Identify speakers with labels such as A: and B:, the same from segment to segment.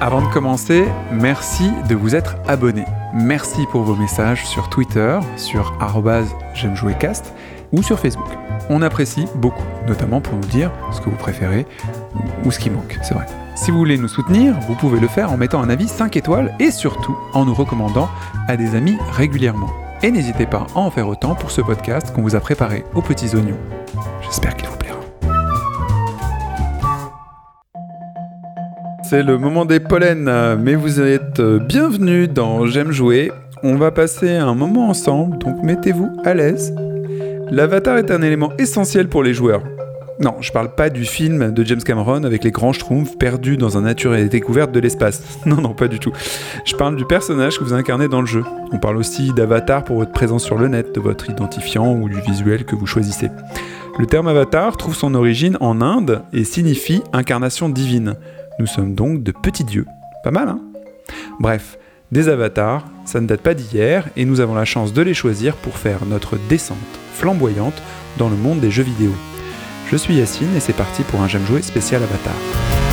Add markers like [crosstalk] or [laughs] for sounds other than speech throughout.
A: Avant de commencer, merci de vous être abonné. Merci pour vos messages sur Twitter, sur j'aime jouer cast ou sur Facebook. On apprécie beaucoup, notamment pour nous dire ce que vous préférez ou ce qui manque, c'est vrai. Si vous voulez nous soutenir, vous pouvez le faire en mettant un avis 5 étoiles et surtout en nous recommandant à des amis régulièrement. Et n'hésitez pas à en faire autant pour ce podcast qu'on vous a préparé aux petits oignons. J'espère qu'il vous plaira. C'est le moment des pollens, mais vous êtes bienvenus dans J'aime jouer. On va passer un moment ensemble, donc mettez-vous à l'aise. L'avatar est un élément essentiel pour les joueurs. Non, je parle pas du film de James Cameron avec les grands schtroumpfs perdus dans un nature et découverte de l'espace. [laughs] Non, non, pas du tout. Je parle du personnage que vous incarnez dans le jeu. On parle aussi d'avatar pour votre présence sur le net, de votre identifiant ou du visuel que vous choisissez. Le terme avatar trouve son origine en Inde et signifie incarnation divine. Nous sommes donc de petits dieux. Pas mal, hein? Bref, des avatars, ça ne date pas d'hier et nous avons la chance de les choisir pour faire notre descente flamboyante dans le monde des jeux vidéo. Je suis Yacine et c'est parti pour un J'aime jouer spécial Avatar.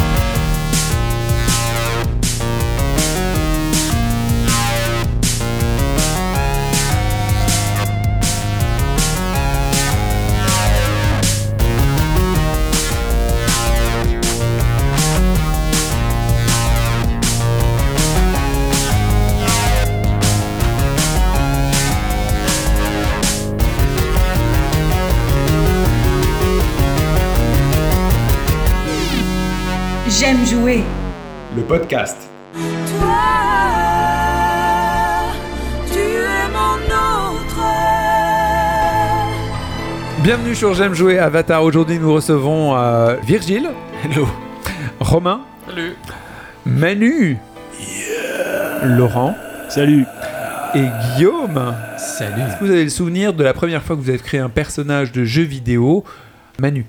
A: Podcast.
B: Toi, tu es mon autre.
A: Bienvenue sur J'aime jouer Avatar. Aujourd'hui, nous recevons euh, Virgile.
C: Hello.
A: Romain.
C: Salut.
A: Manu. Laurent.
C: Salut.
A: Et Guillaume.
C: Salut.
A: Est-ce que vous avez le souvenir de la première fois que vous avez créé un personnage de jeu vidéo? Manu.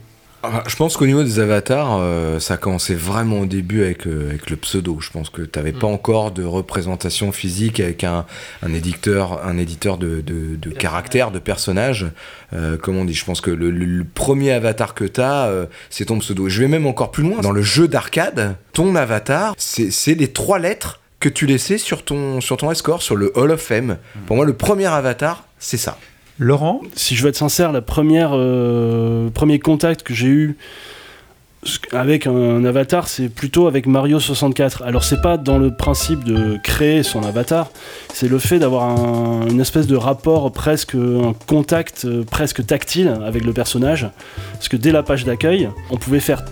C: Ah, je pense qu'au niveau des avatars, euh, ça a commencé vraiment au début avec, euh, avec le pseudo. Je pense que tu n'avais pas encore de représentation physique avec un, un éditeur, un éditeur de, de, de caractère, de personnage. Euh, comme on dit, je pense que le, le- le premier avatar que tu as, c'est ton pseudo. Je vais même encore plus loin. Dans le jeu d'arcade, ton avatar, c'est les trois lettres que tu laissais sur ton, sur ton escort, sur le Hall of Fame. Pour moi, le premier avatar, c'est ça.
A: Laurent.
D: si je veux être sincère, première euh, premier contact que j'ai eu avec un avatar, c'est plutôt avec Mario 64. Alors c'est pas dans le principe de créer son avatar, c'est le fait d'avoir un- une espèce de rapport presque un contact euh, presque tactile avec le personnage, parce que dès la page d'accueil, on pouvait faire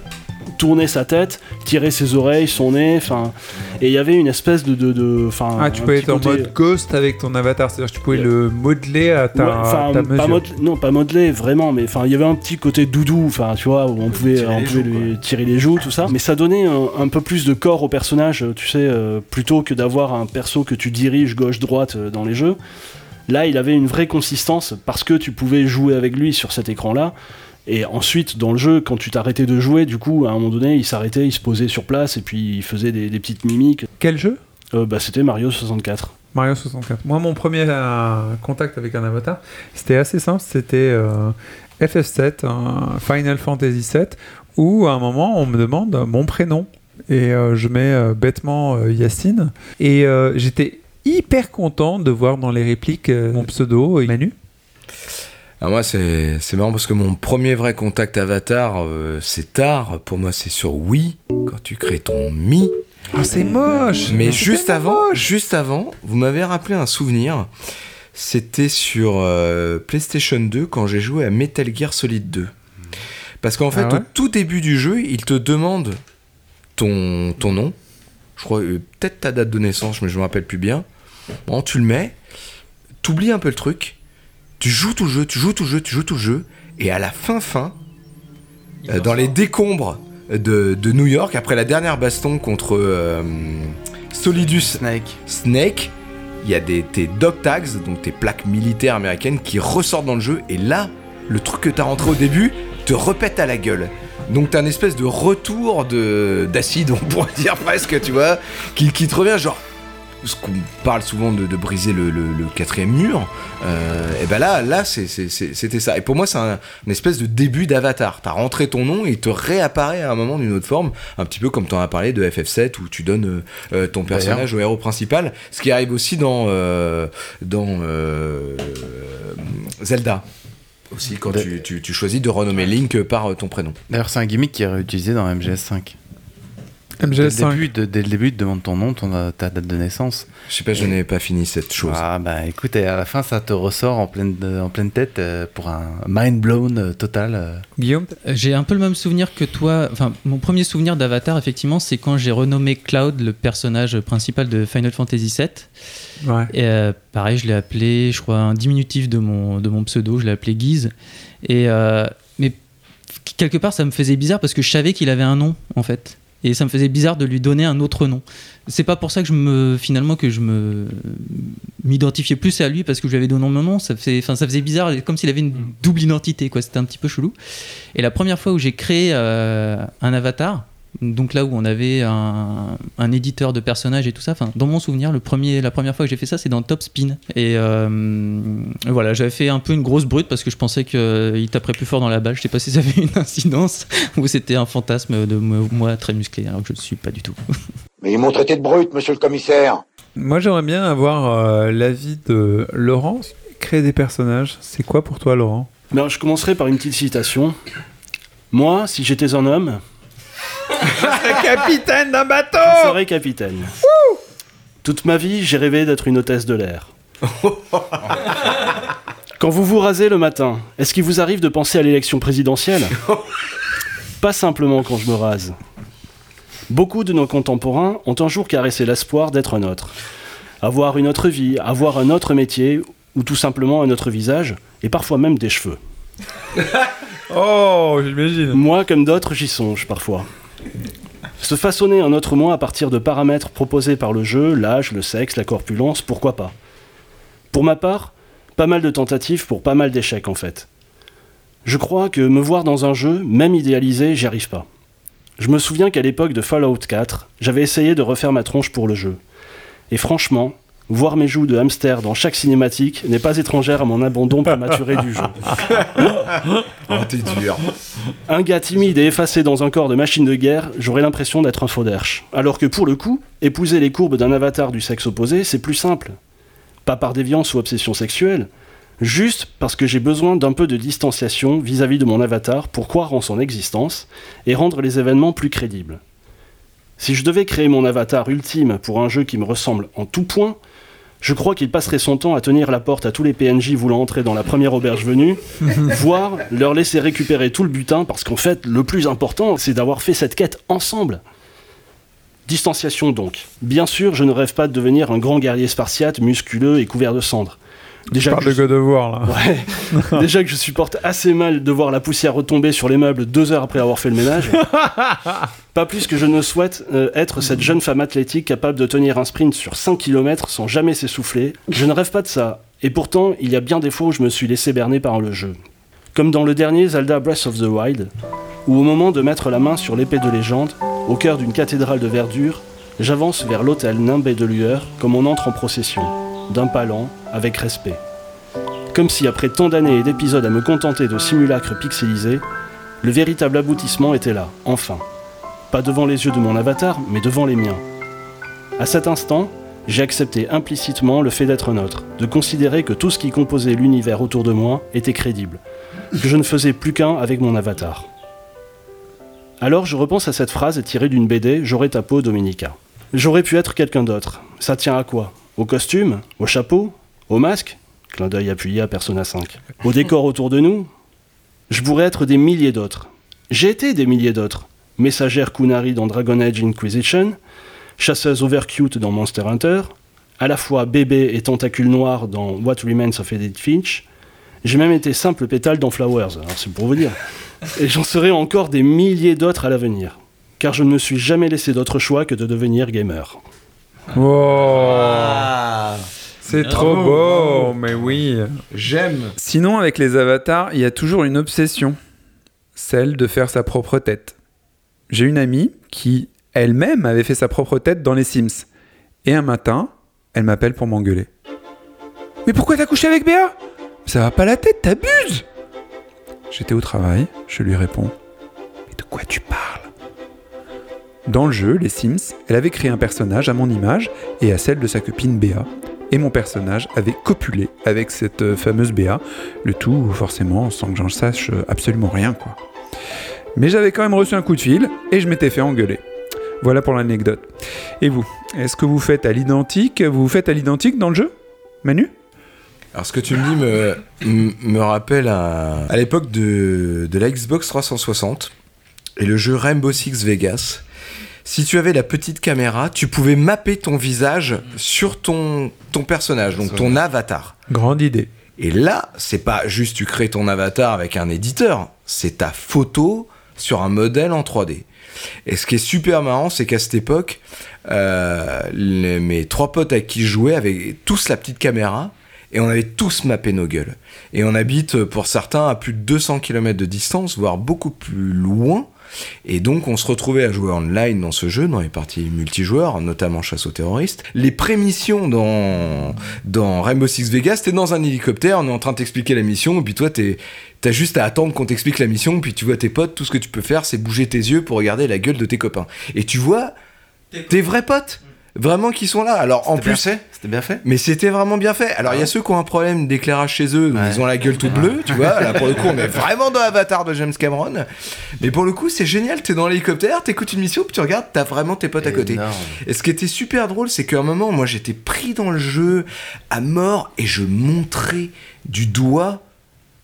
D: tourner sa tête, tirer ses oreilles, son nez, enfin, et il y avait une espèce de, de, de- enfin,
A: Ah, tu
D: petit
A: être en mode ghost avec ton avatar, c'est-à-dire que tu pouvais le modeler à ta,
D: Ouais, enfin,
A: ta
D: pas non, pas modelé vraiment, mais enfin, il y avait un petit côté doudou, enfin, tu vois, où on pouvait,
C: Tirer
D: on
C: les
D: pouvait
C: joues,
D: lui tirer les joues, tout ça. Mais ça donnait un, un peu plus de corps au personnage, tu sais, euh, plutôt que d'avoir un perso que tu diriges gauche-droite euh, dans les jeux. Là, il avait une vraie consistance parce que tu pouvais jouer avec lui sur cet écran-là. Et ensuite, dans le jeu, quand tu t'arrêtais de jouer, du coup, à un moment donné, il s'arrêtait, il se posait sur place et puis il faisait des, des petites mimiques.
A: Quel jeu?
D: Euh, bah, c'était Mario 64.
A: Mario 64. Moi, mon premier euh, contact avec un avatar, c'était assez simple. C'était euh, FF7, un Final Fantasy 7, où à un moment, on me demande mon prénom. Et je mets bêtement Yacine. Et j'étais hyper content de voir dans les répliques mon pseudo, Manu.
C: Ah, moi, c'est marrant parce que mon premier vrai contact Avatar, euh, c'est tard. Pour moi, c'est sur Wii, quand tu crées ton Mi.
A: Ah, c'est moche
C: Mais
A: C'est
C: juste avant,
A: moche.
C: juste avant, vous m'avez rappelé un souvenir. C'était sur euh, PlayStation 2 quand j'ai joué à Metal Gear Solid 2. Parce qu'en fait,
A: Ah ouais
C: au tout début du jeu, il te demande ton, ton nom. Je crois, euh, peut-être ta date de naissance, mais je me rappelle plus bien. Bon, tu le mets, t'oublies un peu le truc, tu joues tout le jeu, tu joues tout le jeu, tu joues tout le jeu, et à la fin fin, euh, dans les décombres de, de New York, après la dernière baston contre euh, Solidus
E: Snake.
C: Snake, il y a des, tes dog tags, donc tes plaques militaires américaines, qui ressortent dans le jeu, et là, le truc que t'as rentré au début te repète à la gueule. Donc t'as une espèce de retour de d'acide, on pourrait dire [laughs] presque, tu vois, qui, qui te revient genre. Ce qu'on parle souvent de, de briser le, le- le quatrième mur, et ben là, là c'était ça. Et pour moi, c'est un, une espèce de début d'avatar. T'as rentré ton nom et il te réapparaît à un moment d'une autre forme, un petit peu comme t'en as parlé de FF7 où tu donnes euh, euh, ton personnage au héros principal. Ce qui arrive aussi dans, euh, dans euh, Zelda. Aussi, quand tu, tu- tu choisis de renommer Link par euh, ton prénom.
E: D'ailleurs, c'est un gimmick qui est réutilisé dans MGS5. Dès le,
A: MGS5.
E: début, de- dès le début, tu demandes ton nom, ton, ta date de naissance.
C: Je sais pas, je n'ai pas fini cette chose.
E: Ah bah écoute, et à la fin, ça te ressort en pleine, en pleine tête euh, pour un mind blown euh, total. euh.
A: Guillaume
F: J'ai un peu le même souvenir que toi. Enfin, mon premier souvenir d'Avatar, effectivement, c'est quand j'ai renommé Cloud, le personnage principal de Final Fantasy VII.
A: Ouais.
F: Et euh, pareil, je l'ai appelé, je crois, un diminutif de mon, de mon pseudo, je l'ai appelé Guise. Et, euh, mais quelque part, ça me faisait bizarre parce que je savais qu'il avait un nom, en fait. Et ça me faisait bizarre de lui donner un autre nom. C'est pas pour ça que je me, finalement, que je me m'identifiais plus à lui parce que je lui avais donné mon nom. Ça, fait, enfin, ça faisait bizarre, comme s'il avait une double identité, quoi. C'était un petit peu chelou. Et la première fois où j'ai créé euh, un avatar, donc là où on avait un, un éditeur de personnages et tout ça, enfin, dans mon souvenir, le premier, la première fois que j'ai fait ça, c'est dans Top Spin. Et euh, voilà, j'avais fait un peu une grosse brute parce que je pensais qu'il taperait plus fort dans la balle. Je sais pas si ça avait une incidence [laughs] ou c'était un fantasme de mo- moi très musclé, alors que je ne suis pas du tout. [laughs]
G: Mais ils m'ont traité de brute, monsieur le commissaire.
A: Moi, j'aimerais bien avoir euh, l'avis de Laurent. Créer des personnages, c'est quoi pour toi, Laurent?
D: Ben, je commencerai par une petite citation. Moi, si j'étais un homme,
A: Capitaine d'un
D: je
A: bateau
D: serais capitaine. Toute ma vie, j'ai rêvé d'être une hôtesse de l'air. [laughs] Quand vous vous rasez le matin, est-ce qu'il vous arrive de penser à l'élection présidentielle? [laughs] Pas simplement quand je me rase. Beaucoup de nos contemporains ont un jour caressé l'espoir d'être un autre. Avoir une autre vie, avoir un autre métier, ou tout simplement un autre visage, et parfois même des cheveux. [laughs]
A: Oh, j'imagine.
D: Moi, comme d'autres, j'y songe parfois. Se façonner un autre moi à partir de paramètres proposés par le jeu, l'âge, le sexe, la corpulence, pourquoi pas? Pour ma part, pas mal de tentatives pour pas mal d'échecs en fait. Je crois que me voir dans un jeu, même idéalisé, j'y arrive pas. Je me souviens qu'à l'époque de Fallout 4, j'avais essayé de refaire ma tronche pour le jeu. Et franchement, voir mes joues de hamster dans chaque cinématique n'est pas étrangère à mon abandon prématuré du jeu.
C: Oh, [laughs] t'es dur.
D: Un gars timide et effacé dans un corps de machine de guerre, j'aurais l'impression d'être un fauderche. Alors que pour le coup, épouser les courbes d'un avatar du sexe opposé, c'est plus simple. Pas par déviance ou obsession sexuelle, juste parce que j'ai besoin d'un peu de distanciation vis-à-vis de mon avatar pour croire en son existence et rendre les événements plus crédibles. Si je devais créer mon avatar ultime pour un jeu qui me ressemble en tout point, je crois qu'il passerait son temps à tenir la porte à tous les PNJ voulant entrer dans la première auberge venue, [laughs] voire leur laisser récupérer tout le butin, parce qu'en fait, le plus important, c'est d'avoir fait cette quête ensemble. Distanciation donc. Bien sûr, je ne rêve pas de devenir un grand guerrier spartiate, musculeux et couvert de cendres.
A: Je
D: Déjà
A: parle
D: que
A: de
D: je-
A: God of War, là.
D: Ouais. [laughs] Déjà que je supporte assez mal de voir la poussière retomber sur les meubles deux heures après avoir fait le ménage. [laughs] Pas plus que je ne souhaite euh, être cette jeune femme athlétique capable de tenir un sprint sur 5 km sans jamais s'essouffler. Je ne rêve pas de ça. Et pourtant, il y a bien des fois où je me suis laissé berner par le jeu. Comme dans le dernier Zelda Breath of the Wild, où au moment de mettre la main sur l'épée de légende, au cœur d'une cathédrale de verdure, j'avance vers l'autel nimbé de lueur comme on entre en procession, d'un pas lent, avec respect. Comme si après tant d'années et d'épisodes à me contenter de simulacres pixelisés, le véritable aboutissement était là, enfin. Pas devant les yeux de mon avatar, mais devant les miens. À cet instant, j'ai accepté implicitement le fait d'être neutre, de considérer que tout ce qui composait l'univers autour de moi était crédible, que je ne faisais plus qu'un avec mon avatar. Alors je repense à cette phrase tirée d'une BD J'aurais ta peau, Dominica. J'aurais pu être quelqu'un d'autre. Ça tient à quoi? Au costume? Au chapeau? Au masque Clin d'œil appuyé à Persona 5. Au décor autour de nous Je pourrais être des milliers d'autres. J'ai été des milliers d'autres. Messagère Kunari dans Dragon Age Inquisition, chasseuse overcute dans Monster Hunter, à la fois bébé et tentacule noir dans What Remains of Edith Finch. J'ai même été simple pétale dans Flowers, alors c'est pour vous dire. Et j'en serai encore des milliers d'autres à l'avenir. Car je ne me suis jamais laissé d'autre choix que de devenir gamer.
A: C'est trop beau, mais oui.
C: J'aime.
A: Sinon, avec les avatars, il y a toujours une obsession, celle de faire sa propre tête. J'ai une amie qui, elle-même, avait fait sa propre tête dans les Sims. Et un matin, elle m'appelle pour m'engueuler. Mais pourquoi t'as couché avec Béa? Ça va pas la tête, t'abuses J'étais au travail, je lui réponds. Mais de quoi tu parles? Dans le jeu, les Sims, elle avait créé un personnage à mon image et à celle de sa copine Béa. Et mon personnage avait copulé avec cette euh, fameuse Béa, le tout forcément sans que j'en sache euh, absolument rien quoi. Mais j'avais quand même reçu un coup de fil et je m'étais fait engueuler. Voilà pour l'anecdote. Et vous, est-ce que vous faites à l'identique Vous faites à l'identique dans le jeu Manu?
C: Alors ce que tu me dis me, me rappelle à, à l'époque de, de la Xbox 360 et le jeu Rainbow Six Vegas. Si tu avais la petite caméra, tu pouvais mapper ton visage sur ton, ton personnage, donc ton avatar.
A: Grande idée.
C: Et là, c'est pas juste tu crées ton avatar avec un éditeur, c'est ta photo sur un modèle en 3D. Et ce qui est super marrant, c'est qu'à cette époque, euh, les- mes trois potes avec qui je jouais avaient tous la petite caméra et on avait tous mappé nos gueules. Et on habite pour certains à plus de 200 km de distance, voire beaucoup plus loin. Et donc on se retrouvait à jouer online dans ce jeu, dans les parties multijoueurs, notamment chasse aux terroristes. Les prémissions dans, dans Rainbow Six Vegas, t'es dans un hélicoptère, on est en train de t'expliquer la mission, et puis toi t'es, t'as juste à attendre qu'on t'explique la mission, puis tu vois tes potes, tout ce que tu peux faire c'est bouger tes yeux pour regarder la gueule de tes copains. Et tu vois tes vrais potes, vraiment qui sont là. Alors en plus...
E: C'était bien fait
C: Mais c'était vraiment bien fait. Alors il y a ceux qui ont un problème d'éclairage chez eux,
E: Ouais.
C: ils ont la gueule toute bleue, tu vois. Là pour le coup, on est [laughs] vraiment dans Avatar de James Cameron. Mais pour le coup, c'est génial. T'es dans l'hélicoptère, t'écoutes une mission, puis tu regardes, t'as vraiment tes potes à côté.
E: Énorme.
C: Et ce qui était super drôle, c'est qu'à un moment, moi, j'étais pris dans le jeu à mort et je montrais du doigt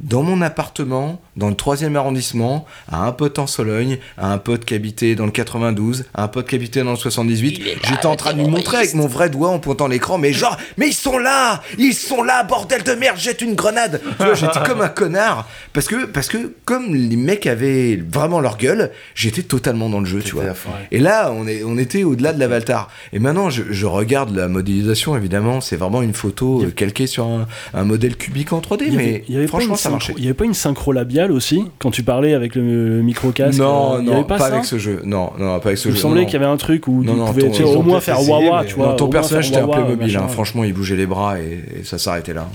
C: dans mon appartement, dans le 3e arrondissement, à un pote en Sologne, à un pote qui habitait dans le 92, à un pote qui habitait dans le 78. J'étais en train de lui montrer avec mon vrai doigt en pointant l'écran, mais genre, mais ils sont là Ils sont là, bordel de merde, jette une grenade Tu vois, j'étais comme un connard, parce que, parce que comme les mecs avaient vraiment leur gueule, j'étais totalement dans le jeu, tu vois. Et là, on, est, on était au-delà de l'avatar. Et maintenant, je, je regarde la modélisation, évidemment, c'est vraiment une photo euh, calquée sur un, un modèle cubique en 3D,
D: Il y avait-
C: mais
D: il y avait pas
C: franchement, ça
D: synchro-. Il y avait pas une synchro labiale aussi quand tu parlais avec le, le micro-casque
C: Non,
D: euh, il y
C: non,
D: avait
C: pas, avec ce jeu. Non, non, pas avec ce
D: Il me
C: jeu.
D: semblait
C: non.
D: qu'il y avait un truc où
C: Non,
D: tu
C: non,
D: pouvais
C: ton-
D: au moins faire wawa, tu vois.
C: Ton personnage était un mobile, hein. franchement, il bougeait les bras et, et ça s'arrêtait là.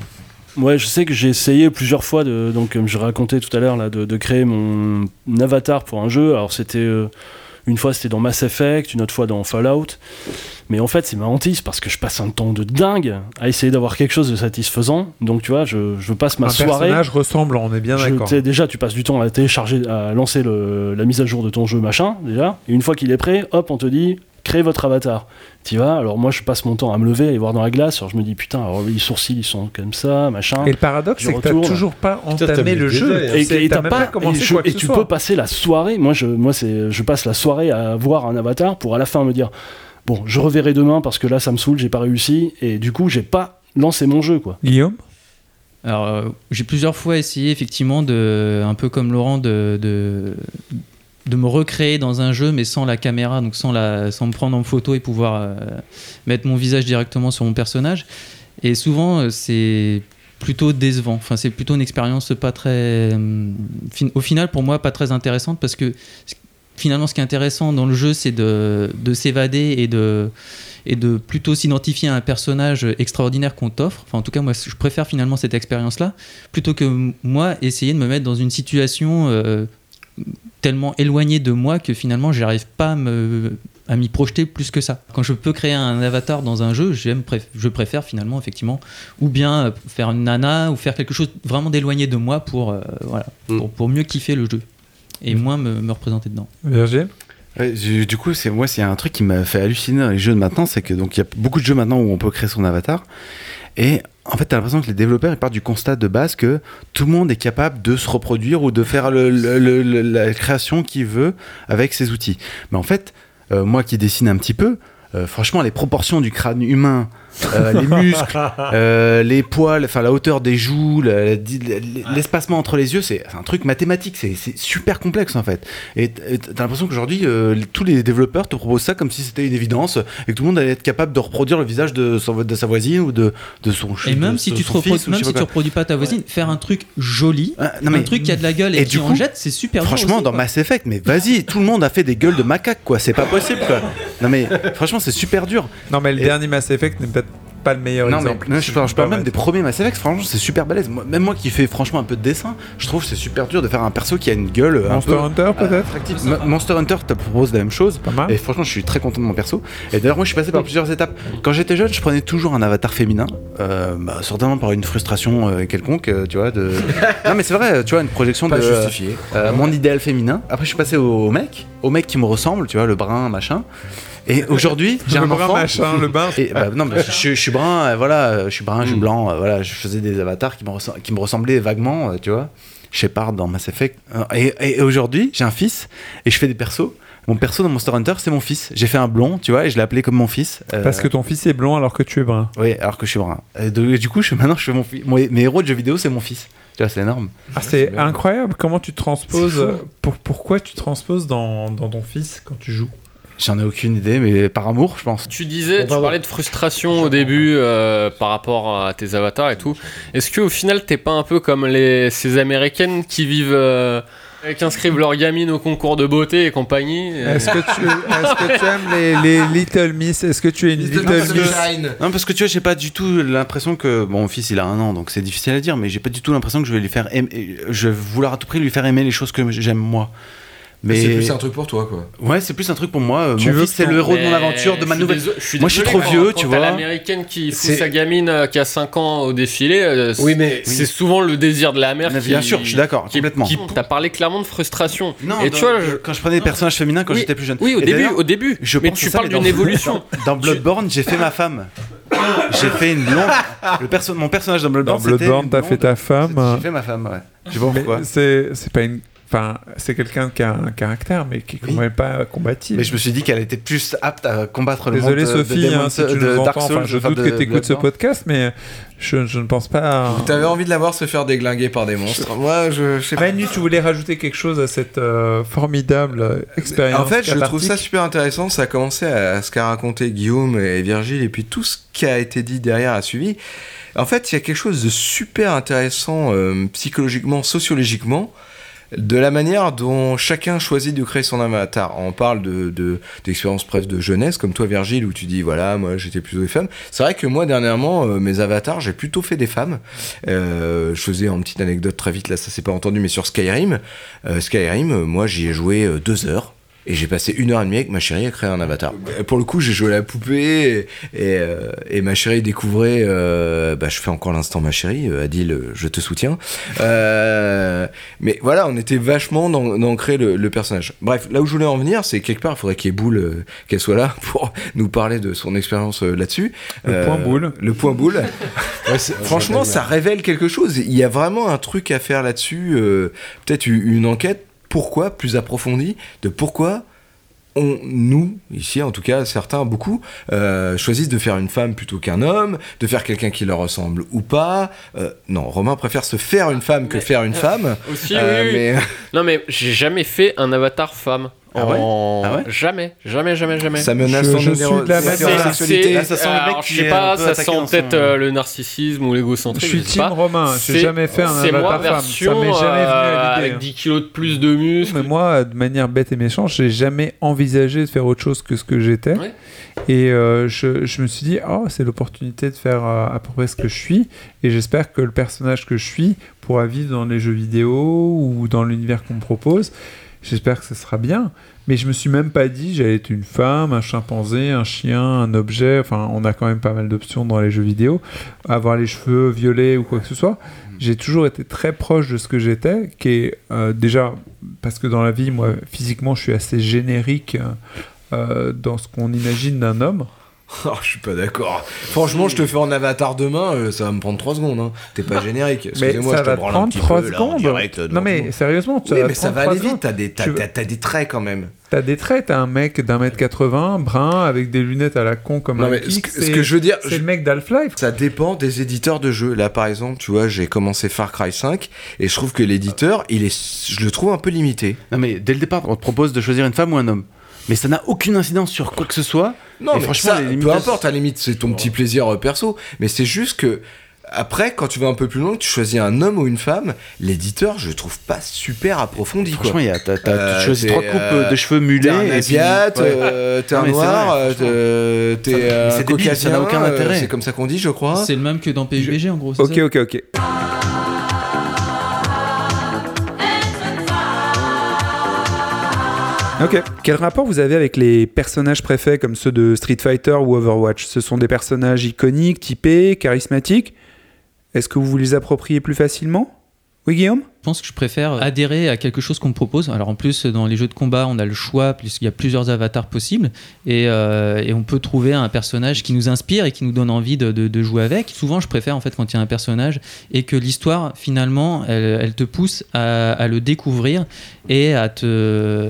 D: Ouais, je sais que j'ai essayé plusieurs fois, de, donc comme je racontais tout à l'heure, là, de, de créer mon avatar pour un jeu. Alors c'était euh, une fois c'était dans Mass Effect, une autre fois dans Fallout. Mais en fait c'est ma hantise parce que je passe un temps de dingue à essayer d'avoir quelque chose de satisfaisant. Donc tu vois, je, je passe ma
A: un
D: soirée.
A: personnage ressemble, on est bien d'accord.
D: déjà, tu passes du temps à télécharger, à lancer le- la mise à jour de ton jeu, machin, déjà. Et une fois qu'il est prêt, hop, on te dit, créez votre avatar. Tu vas, alors moi, je passe mon temps à me lever, à aller voir dans la glace. Alors je me dis, putain, alors les sourcils, ils sont comme ça, machin.
A: Et le paradoxe, c'est que t'as toujours pas entamé le
H: le
A: jeu.
H: hein.
D: et, et
A: t'as
D: pas, et, je- et tu
A: soit.
D: peux passer la soirée. Moi, je, moi, c'est, je passe la soirée à voir un avatar pour à la fin me dire, bon, je reverrai demain parce que là, ça me saoule, j'ai pas réussi, et du coup, j'ai pas lancé mon jeu, quoi.
A: Guillaume?
F: Alors, euh, j'ai plusieurs fois essayé, effectivement, de, un peu comme Laurent, de, de, de me recréer dans un jeu, mais sans la caméra, donc sans, la, sans me prendre en photo et pouvoir euh, mettre mon visage directement sur mon personnage. Et souvent, euh, c'est plutôt décevant. Enfin, c'est plutôt une expérience pas très. fin- au final, pour moi, pas très intéressante parce que finalement, ce qui est intéressant dans le jeu, c'est de, de s'évader et de et de plutôt s'identifier à un personnage extraordinaire qu'on t'offre. Enfin, en tout cas, moi, je préfère finalement cette expérience-là, plutôt que moi essayer de me mettre dans une situation euh, tellement éloignée de moi que finalement, j'arrive pas à me à m'y projeter plus que ça. Quand je peux créer un avatar dans un jeu, préf- je préfère finalement effectivement ou bien euh, faire une nana ou faire quelque chose vraiment d'éloigné de moi pour euh, voilà
E: Mm.
F: pour, pour mieux kiffer le jeu et moins me, me représenter dedans.
A: Virgile
E: Ouais, du coup, c'est moi, c'est un truc qui m'a fait halluciner dans les jeux de maintenant, c'est que donc il y a beaucoup de jeux maintenant où on peut créer son avatar, et en fait, t'as l'impression que les développeurs ils partent du constat de base que tout le monde est capable de se reproduire ou de faire la création qu'il veut avec ses outils. Mais en fait, euh, moi qui dessine un petit peu, euh, franchement, les proportions du crâne humain, euh, les [laughs] muscles, euh, les poils, enfin la hauteur des joues, la- la- l'espacement entre les yeux, c'est c'est un truc mathématique, c'est c'est super complexe en fait. Et et t'as l'impression qu'aujourd'hui, euh, tous les développeurs te proposent ça comme si c'était une évidence et que tout le monde allait être capable de reproduire le visage de, son- de sa voisine ou de, de son
F: Et
E: de-
F: même
E: de
F: si tu te
E: fils
F: reproduis, même si
E: pas
F: tu
E: quoi.
F: reproduis pas ta voisine, faire un truc joli,
E: Ah, non,
F: un truc qui a de la gueule et,
E: et
F: qui
E: du
F: en
E: coup,
F: jette, c'est super dur
E: Franchement,
F: aussi,
E: dans
F: quoi.
E: Mass Effect, mais vas-y, [laughs] tout le monde a fait des gueules de macaque, quoi. C'est pas possible, quoi. Non, mais franchement, c'est super dur.
A: Non, mais le
E: Et-
A: dernier Mass Effect n'est peut-être pas le meilleur
E: Non, mais,
A: exemple.
E: non,
A: si
E: je, parle, je même des premiers Mass Effect, franchement, c'est super balèze. Moi- même moi qui fais franchement un peu de dessin, je trouve c'est super dur de faire un perso qui a une gueule un
A: Monster
E: peu
A: Hunter, peut-être
E: attractive. Mo- Monster Hunter te propose la même chose.
A: Pas mal.
E: Et franchement, je suis très content de mon perso. Et d'ailleurs, moi, je suis passé par plusieurs étapes. Quand j'étais jeune, je prenais toujours un avatar féminin, euh, bah, certainement par une frustration euh, quelconque, euh, tu vois. De... [laughs] non, mais c'est vrai, tu vois, une projection
C: Pas
E: de
C: justifié.
E: euh, mon idéal féminin. Après, je suis passé au, au mec, au mec qui me ressemble, tu vois, le brun, machin. Et aujourd'hui, [laughs] j'ai un
A: brun
E: enfant.
A: machin, le.
E: Et, bah, non, je, je suis brun, euh, voilà, euh, je suis brun, je suis
C: Mm.
E: blanc, euh, voilà, je faisais des avatars qui me, ressem- qui me ressemblaient vaguement, euh, tu vois. Shepard dans Mass Effect. Et, et aujourd'hui, j'ai un fils et je fais des persos. Mon perso dans Monster Hunter, c'est mon fils. J'ai fait un blond, tu vois, et je l'ai appelé comme mon fils. Euh,
A: Parce que ton fils est blond alors que tu es brun.
E: Oui, alors que je suis brun. Et de- du coup, je, maintenant, je fais mon fils. Mon- mes héros de jeux vidéo, c'est mon fils. Tu vois, c'est énorme.
A: Ah, c'est incroyable comment tu transposes. Pour, pourquoi tu transposes dans, dans ton fils quand tu joues?
E: J'en ai aucune idée, mais par amour, je pense.
H: Tu disais, tu parlais de frustration au début euh, par rapport à tes avatars et tout. Est-ce que au final t'es pas un peu comme les ces américaines qui vivent euh, qui inscrivent leur gamine au concours de beauté et compagnie euh,
A: Est-ce que, tu, est-ce que tu aimes les, les Little Miss? Est-ce que tu es une Little, Miss
E: Non, parce que tu vois, j'ai pas du tout l'impression que. Bon, mon fils, il a un an, donc c'est difficile à dire, mais j'ai pas du tout l'impression que je vais lui faire aimer. Je vais vouloir à tout prix lui faire aimer les choses que j'aime moi. Mais.
C: C'est plus un truc pour toi, quoi.
E: Ouais, c'est plus un truc pour moi. Euh,
A: Tu
E: mon
A: veux
E: fils, c'est le héros de mon aventure, de ma nouvelle.
H: je suis
E: Moi, je suis trop
H: quand-
E: vieux,
H: quand
E: tu
H: t'as
E: vois.
H: l'américaine qui fout
E: C'est-
H: sa gamine euh, qui a 5 ans au défilé, euh,
C: Oui, mais-
H: c'est souvent le désir de la mère
E: Mais
H: qui.
E: bien sûr, je suis d'accord,
H: qui-
E: complètement.
H: qui- T'as parlé clairement de frustration.
E: Non,
H: et
E: dans-
H: tu vois, je-
E: quand je prenais des personnages féminins quand
H: Oui,
E: j'étais plus jeune.
H: Oui, au
E: Et
H: début, au début.
E: je
H: mais tu parles d'une
E: dans-
H: évolution. [laughs]
E: Dans Bloodborne, j'ai fait ma femme. J'ai fait une blonde. Le perso- mon personnage dans
A: Dans
E: Bloodborne, c'était
A: Bloodborne, t'as fait ta femme.
E: J'ai fait ma femme, ouais. Je sais pas pourquoi.
A: c'est pas une. Enfin, c'est quelqu'un qui a un caractère, mais qui est quand
E: Oui.
A: même pas combatif.
E: Mais je me suis dit qu'elle était plus apte à combattre le
A: Désolé
E: monde de-
A: Sophie,
E: de,
A: hein,
E: Demon-
A: si tu
E: de
A: nous
E: Dark
A: entends,
E: Souls,
A: enfin, je doute
E: de
A: que tu écoutes ce podcast, mais je, je ne pense pas...
C: T'avais envie de la voir se faire déglinguer par des monstres. Moi, je, je sais pas.
A: Manu, tu voulais rajouter quelque chose à cette euh, formidable euh, expérience
C: En fait, je trouve ça super intéressant. Ça a commencé à, à ce qu'a raconté Guillaume et Virgile, et puis tout ce qui a été dit derrière a suivi. En fait, il y a quelque chose de super intéressant euh, psychologiquement, sociologiquement, de la manière dont chacun choisit de créer son avatar. On parle de de- d'expériences presque de jeunesse, comme toi, Virgile, où tu dis voilà, moi j'étais plutôt des femmes. C'est vrai que moi, dernièrement, euh, mes avatars, j'ai plutôt fait des femmes. Euh, je faisais en petite anecdote très vite, là, ça s'est pas entendu, mais sur Skyrim, euh, Skyrim, euh, moi j'y ai joué deux heures. Et j'ai passé une heure et demie avec ma chérie à créer un avatar. Pour le coup, j'ai joué à la poupée et, et, euh, et ma chérie découvrait. euh, bah, je fais encore l'instant ma chérie, euh, Adil, je te soutiens. Euh, mais voilà, on était vachement dans, dans créer le, le personnage. Bref, là où je voulais en venir, c'est quelque part, il faudrait qu'il y ait Boule, qu'elle soit là [laughs] pour nous parler de son expérience là-dessus.
A: Le point Boule.
C: Le point boule. [laughs] Franchement, ça révèle quelque chose. Il y a vraiment un truc à faire là-dessus. Peut-être une enquête. Pourquoi plus approfondie de pourquoi on, nous, ici en tout cas, certains, beaucoup, euh, choisissent de faire une femme plutôt qu'un homme, de faire quelqu'un qui leur ressemble ou pas. Euh, non, Romain préfère se faire une femme que
H: Mais-
C: faire une femme.
H: Aussi,
C: Euh,
H: oui, oui.
C: mais
H: Non, mais j'ai jamais fait un avatar femme.
E: Ah ouais
H: En-
E: Ah ouais
H: Jamais, jamais, jamais, jamais.
C: ça menace
A: Je-
C: son
A: je suis de la.
E: Là, ça sent le mec
H: alors, je sais pas, ça sent peut-être
E: son-
H: euh, le narcissisme ou
A: Je
H: l'égocentrisme.
A: suis
H: je
A: team
H: pas.
A: Romain, j'ai jamais fait un avatar femme. Ça m'est jamais venu
H: euh,
A: à
H: avec
A: l'idée.
H: 10 kilos de plus de muscles.
A: Mais moi, de manière bête et méchante, j'ai jamais envisagé de faire autre chose que ce que j'étais.
H: Ouais.
A: Et euh, je, je me suis dit, oh, c'est l'opportunité de faire euh, à peu près ce que je suis. Et j'espère que le personnage que je suis pourra vivre dans les jeux vidéo ou dans l'univers qu'on me propose. J'espère que ce sera bien. Mais je me suis même pas dit j'allais être une femme, un chimpanzé, un chien, un objet. Enfin, on a quand même pas mal d'options dans les jeux vidéo. Avoir les cheveux violets ou quoi que ce soit. J'ai toujours été très proche de ce que j'étais, qui est euh, déjà parce que dans la vie, moi, physiquement, je suis assez générique euh, euh, dans ce qu'on imagine d'un homme.
C: Oh, [laughs] je suis pas d'accord. Franchement, je te fais en avatar demain, euh, ça va me prendre 3 secondes. Hein. T'es pas [laughs] générique.
A: Mais
C: Excusez-moi, je te branle un
A: prendre
C: petit
A: 3
C: peu, là, en
A: secondes.
C: direct,
A: non
C: devant
A: mais sérieusement, ça
C: Oui,
A: va
C: mais ça va aller vite. T'as des, t'as,
A: Tu veux-
C: t'as- t'as des traits quand même.
A: T'as des traits, t'as un mec d'un mètre 80, brun, avec des lunettes à la con comme
C: Non,
A: un
C: mais ce, que- ce
A: c'est-
C: que je veux dire,
A: C'est
C: je-
A: le mec d'Half-Life.
C: ça dépend des éditeurs de jeux. Là, par exemple, tu vois, j'ai commencé Far Cry 5 et je trouve que l'éditeur, il est, je le trouve un peu limité.
E: Non, mais dès le départ, on te propose de choisir une femme ou un homme. Mais ça n'a aucune incidence sur quoi que ce soit.
C: Non,
E: Et
C: mais
E: franchement,
C: ça, peu importe, à la limite, c'est ton petit plaisir euh, perso. Mais c'est juste que Après, quand tu vas un peu plus loin, que tu choisis un homme ou une femme, l'éditeur, je le trouve pas super approfondi. quoi.
E: Franchement, il y a, t'as, t'as-
C: Euh,
E: tu choisis
C: t'es,
E: trois coupes
C: euh,
E: de cheveux mulets.
C: T'es un
E: puis-
C: euh, t'es un noir, t'es- t'es
E: Ça- c'est
C: un
E: débile, ça
C: caucasien,
E: n'a aucun
C: euh,
E: intérêt.
C: C'est comme ça qu'on dit, je crois.
F: C'est le même que dans PUBG en gros. c'est
A: Ok,
F: ça
A: ok, ok. Ok. Quel rapport vous avez avec les personnages préfets comme ceux de Street Fighter ou Overwatch? Ce sont des personnages iconiques, typés, charismatiques. Est-ce que vous vous les appropriez plus facilement? Oui, Guillaume?
F: Je pense que je préfère adhérer à quelque chose qu'on me propose. Alors en plus, dans les jeux de combat, on a le choix, puisqu'il y a plusieurs avatars possibles, et, euh, et on peut trouver un personnage qui nous inspire et qui nous donne envie de, de- de jouer avec. Souvent, je préfère en fait quand il y a un personnage et que l'histoire, finalement, elle, elle te pousse à, à le découvrir et à te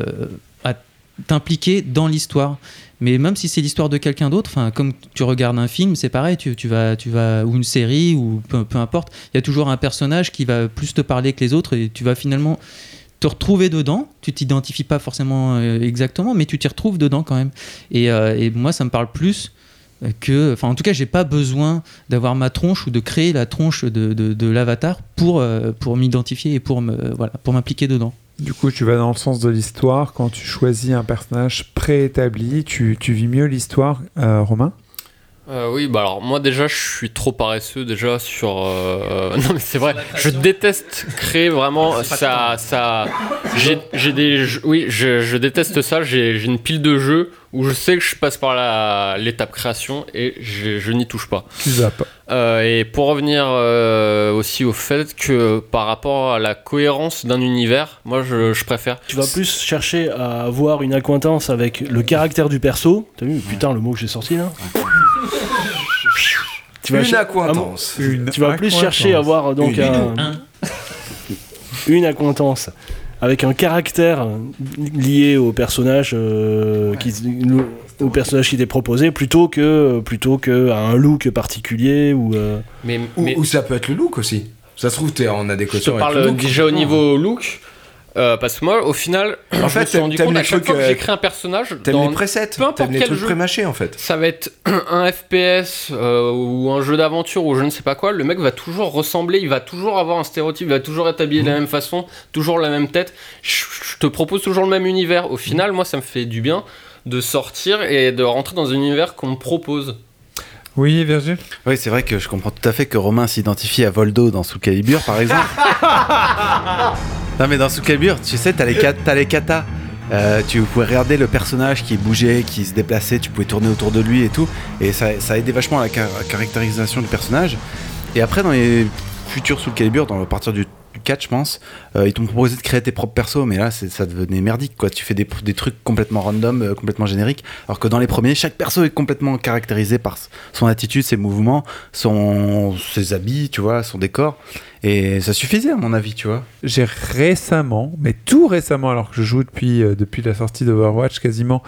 F: t'impliquer dans l'histoire. Mais même si c'est l'histoire de quelqu'un d'autre, comme tu regardes un film, c'est pareil, tu, vas, tu vas, ou une série, ou peu, peu importe, il y a toujours un personnage qui va plus te parler que les autres et tu vas finalement te retrouver dedans. Tu t'identifies pas forcément euh, exactement, mais tu t'y retrouves dedans quand même. Et, euh, moi, ça me parle plus que, en tout cas, j'ai pas besoin d'avoir ma tronche ou de créer la tronche de, de, de l'avatar pour, euh, pour m'identifier et pour me, voilà, pour m'impliquer dedans.
A: Du coup, tu vas dans le sens de l'histoire. Quand tu choisis un personnage préétabli, tu, vis mieux l'histoire, euh, Romain?
H: Euh, oui, bah alors moi déjà je suis trop paresseux déjà sur. euh, [laughs] Non mais c'est vrai, je déteste créer vraiment ça. ça... J'ai des. jeux- Oui, je, je déteste ça. J'ai une pile de jeux où je sais que je passe par la- l'étape création et je, je n'y touche pas.
A: Tu zappes.
H: Euh, et pour revenir euh, aussi au fait que par rapport à la cohérence d'un univers, moi je, je préfère.
D: Tu vas plus chercher à avoir une acquaintance avec le caractère du perso. T'as vu, putain, le mot que j'ai sorti là Tu vas
C: Une acquaintance.
A: Une
D: Tu vas plus chercher à avoir donc
C: Une.
D: un- une acquaintance avec un caractère lié au personnage euh, qui au personnage qui t'est proposé plutôt que plutôt que à un look particulier ou euh,
H: Mais,
C: Ou,
H: mais
C: ou ça peut être le look aussi. Ça se trouve, t'es en
H: je te
C: adéquation avec le
H: parle
C: look.
H: déjà au niveau look. Euh, parce que moi, au final, [clears throat]
C: En
H: je me suis rendu compte à chaque fois que
C: euh,
H: j'écris un personnage,
C: T'aimes
H: dans-
C: les presets,
H: peu importe
C: les
H: quel
C: trucs
H: jeu.
C: prémâchés en fait.
H: ça va être [clears throat] un FPS euh, ou un jeu d'aventure ou je ne sais pas quoi, le mec va toujours ressembler, il va toujours avoir un stéréotype, il va toujours être habillé de la même façon, toujours la même tête. Je, je te propose toujours le même univers. Au final, moi, ça me fait du bien de sortir et de rentrer dans un univers qu'on me propose.
A: Oui, Virgile
E: Oui, c'est vrai que je comprends tout à fait que Romain s'identifie à Voldo dans Soul Calibur, par exemple. [laughs] non, mais dans Soul Calibur, tu sais, t'as les, kat- t'as les katas. Euh, tu pouvais regarder le personnage qui bougeait, qui se déplaçait, tu pouvais tourner autour de lui et tout. Et ça, ça aidait vachement à la car- caractérisation du personnage. Et après, dans les futurs Soul Calibur, dans, à partir du 4, je pense, euh, ils t'ont proposé de créer tes propres persos, mais là, ça devenait merdique, quoi. Tu fais des, trucs complètement random, euh, complètement génériques. Alors que dans les premiers, chaque perso est complètement caractérisé par son attitude, ses mouvements, son, ses habits, tu vois, son décor. Et ça suffisait, à mon avis, tu vois.
A: J'ai récemment, mais tout récemment, alors que je joue depuis, euh, depuis la sortie d'Overwatch quasiment